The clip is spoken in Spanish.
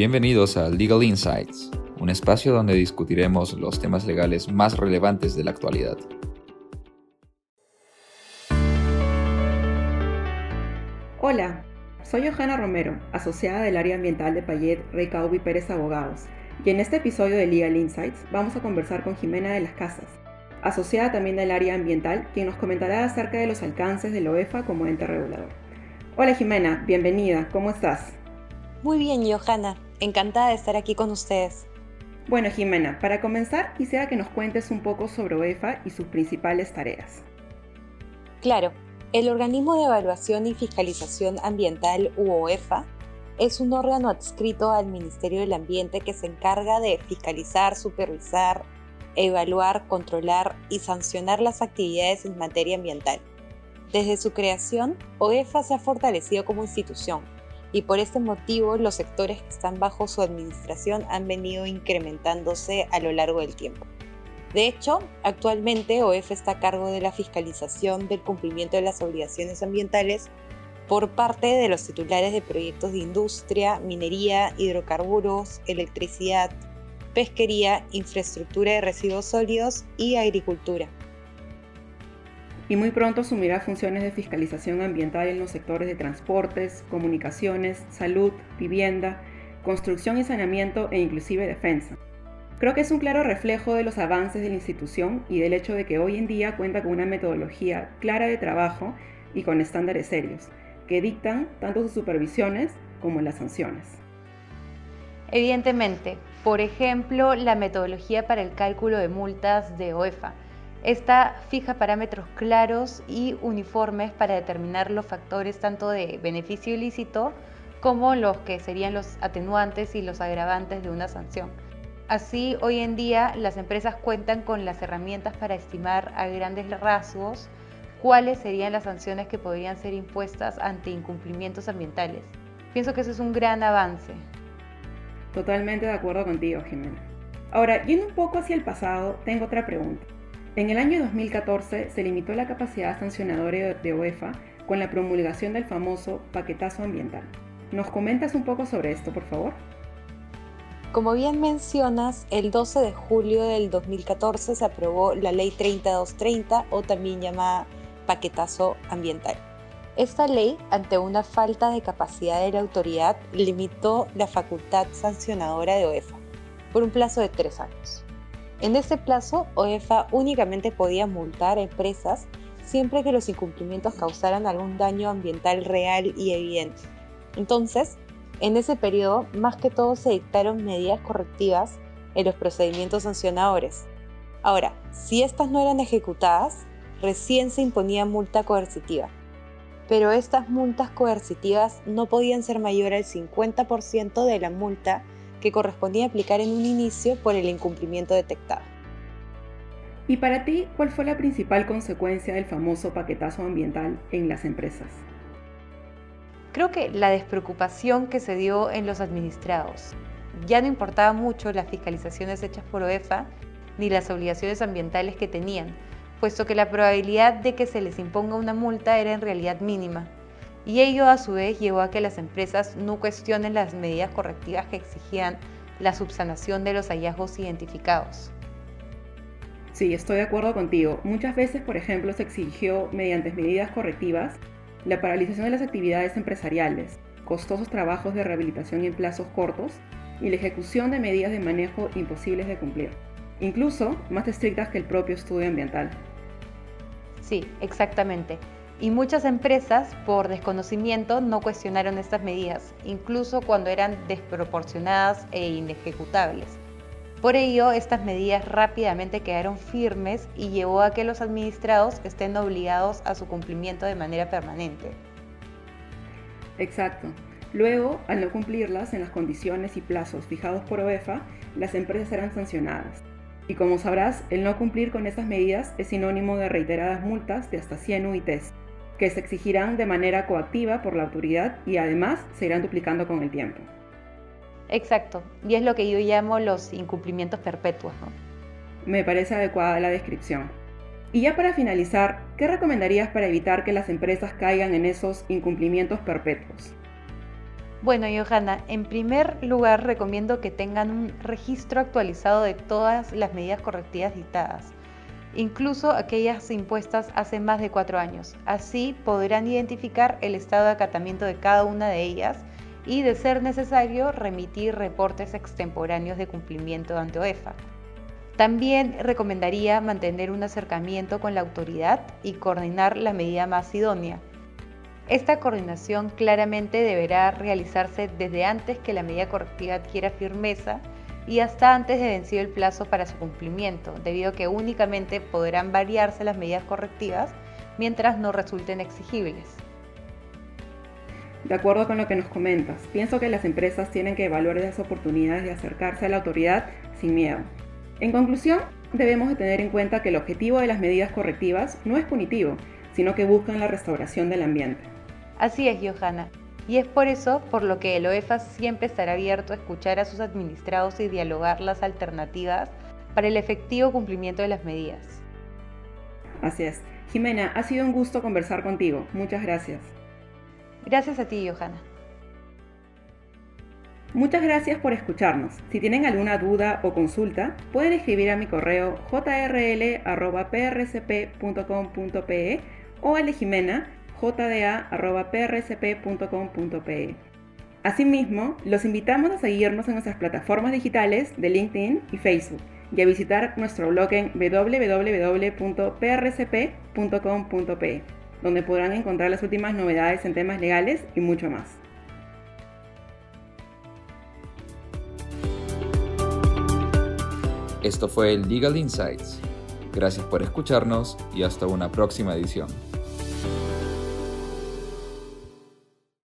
Bienvenidos a Legal Insights, un espacio donde discutiremos los temas legales más relevantes de la actualidad. Hola, soy Johanna Romero, asociada del área ambiental de Payet Rey Caubi Pérez Abogados, y en este episodio de Legal Insights vamos a conversar con Jimena de las Casas, asociada también del área ambiental, quien nos comentará acerca de los alcances de la OEFA como ente regulador. Hola Jimena, bienvenida, ¿cómo estás? Muy bien, Johanna, encantada de estar aquí con ustedes. Bueno, Jimena, para comenzar quisiera que nos cuentes un poco sobre OEFA y sus principales tareas. Claro, el Organismo de Evaluación y Fiscalización Ambiental, UOEFA, es un órgano adscrito al Ministerio del Ambiente que se encarga de fiscalizar, supervisar, evaluar, controlar y sancionar las actividades en materia ambiental. Desde su creación, OEFA se ha fortalecido como institución y por este motivo los sectores que están bajo su administración han venido incrementándose a lo largo del tiempo. De hecho, actualmente OEF está a cargo de la fiscalización del cumplimiento de las obligaciones ambientales por parte de los titulares de proyectos de industria, minería, hidrocarburos, electricidad, pesquería, infraestructura de residuos sólidos y agricultura. Y muy pronto asumirá funciones de fiscalización ambiental en los sectores de transportes, comunicaciones, salud, vivienda, construcción y saneamiento e inclusive defensa. Creo que es un claro reflejo de los avances de la institución y del hecho de que hoy en día cuenta con una metodología clara de trabajo y con estándares serios, que dictan tanto sus supervisiones como las sanciones. Evidentemente, por ejemplo, la metodología para el cálculo de multas de OEFA. Esta fija parámetros claros y uniformes para determinar los factores tanto de beneficio ilícito como los que serían los atenuantes y los agravantes de una sanción. Así, hoy en día las empresas cuentan con las herramientas para estimar a grandes rasgos cuáles serían las sanciones que podrían ser impuestas ante incumplimientos ambientales. Pienso que eso es un gran avance. Totalmente de acuerdo contigo, Jimena. Ahora, yendo un poco hacia el pasado, tengo otra pregunta. En el año 2014 se limitó la capacidad sancionadora de OEFA con la promulgación del famoso paquetazo ambiental. ¿Nos comentas un poco sobre esto, por favor? Como bien mencionas, el 12 de julio del 2014 se aprobó la Ley 30230 o también llamada Paquetazo Ambiental. Esta ley, ante una falta de capacidad de la autoridad, limitó la facultad sancionadora de OEFA por un plazo de tres años. En este plazo, OEFA únicamente podía multar a empresas siempre que los incumplimientos causaran algún daño ambiental real y evidente. Entonces, en ese periodo, más que todo se dictaron medidas correctivas en los procedimientos sancionadores. Ahora, si estas no eran ejecutadas, recién se imponía multa coercitiva. Pero estas multas coercitivas no podían ser mayor al 50% de la multa que correspondía aplicar en un inicio por el incumplimiento detectado. ¿Y para ti cuál fue la principal consecuencia del famoso paquetazo ambiental en las empresas? Creo que la despreocupación que se dio en los administrados. Ya no importaba mucho las fiscalizaciones hechas por OEFA ni las obligaciones ambientales que tenían, puesto que la probabilidad de que se les imponga una multa era en realidad mínima. Y ello a su vez llevó a que las empresas no cuestionen las medidas correctivas que exigían la subsanación de los hallazgos identificados. Sí, estoy de acuerdo contigo. Muchas veces, por ejemplo, se exigió mediante medidas correctivas la paralización de las actividades empresariales, costosos trabajos de rehabilitación en plazos cortos y la ejecución de medidas de manejo imposibles de cumplir, incluso más estrictas que el propio estudio ambiental. Sí, exactamente. Y muchas empresas, por desconocimiento, no cuestionaron estas medidas, incluso cuando eran desproporcionadas e inejecutables. Por ello, estas medidas rápidamente quedaron firmes y llevó a que los administrados estén obligados a su cumplimiento de manera permanente. Exacto. Luego, al no cumplirlas en las condiciones y plazos fijados por OEFA, las empresas serán sancionadas. Y como sabrás, el no cumplir con esas medidas es sinónimo de reiteradas multas de hasta 100 UITs, que se exigirán de manera coactiva por la autoridad y además se irán duplicando con el tiempo. Exacto, y es lo que yo llamo los incumplimientos perpetuos. Me parece adecuada la descripción. Y ya para finalizar, ¿qué recomendarías para evitar que las empresas caigan en esos incumplimientos perpetuos? Bueno, Johanna, en primer lugar recomiendo que tengan un registro actualizado de todas las medidas correctivas dictadas, incluso aquellas impuestas hace más de cuatro años. Así podrán identificar el estado de acatamiento de cada una de ellas y, de ser necesario, remitir reportes extemporáneos de cumplimiento ante OEFA. También recomendaría mantener un acercamiento con la autoridad y coordinar la medida más idónea esta coordinación claramente deberá realizarse desde antes que la medida correctiva adquiera firmeza y hasta antes de vencido el plazo para su cumplimiento, debido a que únicamente podrán variarse las medidas correctivas mientras no resulten exigibles. De acuerdo con lo que nos comentas, pienso que las empresas tienen que evaluar las oportunidades de acercarse a la autoridad sin miedo. En conclusión, debemos de tener en cuenta que el objetivo de las medidas correctivas no es punitivo, sino que buscan la restauración del ambiente. Así es, Johanna. Y es por eso por lo que el OEFA siempre estará abierto a escuchar a sus administrados y dialogar las alternativas para el efectivo cumplimiento de las medidas. Así es. Jimena, ha sido un gusto conversar contigo. Muchas gracias. Gracias a ti, Johanna. Muchas gracias por escucharnos. Si tienen alguna duda o consulta, pueden escribir a mi correo jrl.prcp.com.pe o a Jimena jda.prsp.com.pe. Asimismo, los invitamos a seguirnos en nuestras plataformas digitales de LinkedIn y Facebook y a visitar nuestro blog en www.prcp.com.pe, donde podrán encontrar las últimas novedades en temas legales y mucho más. Esto fue Legal Insights. Gracias por escucharnos y hasta una próxima edición.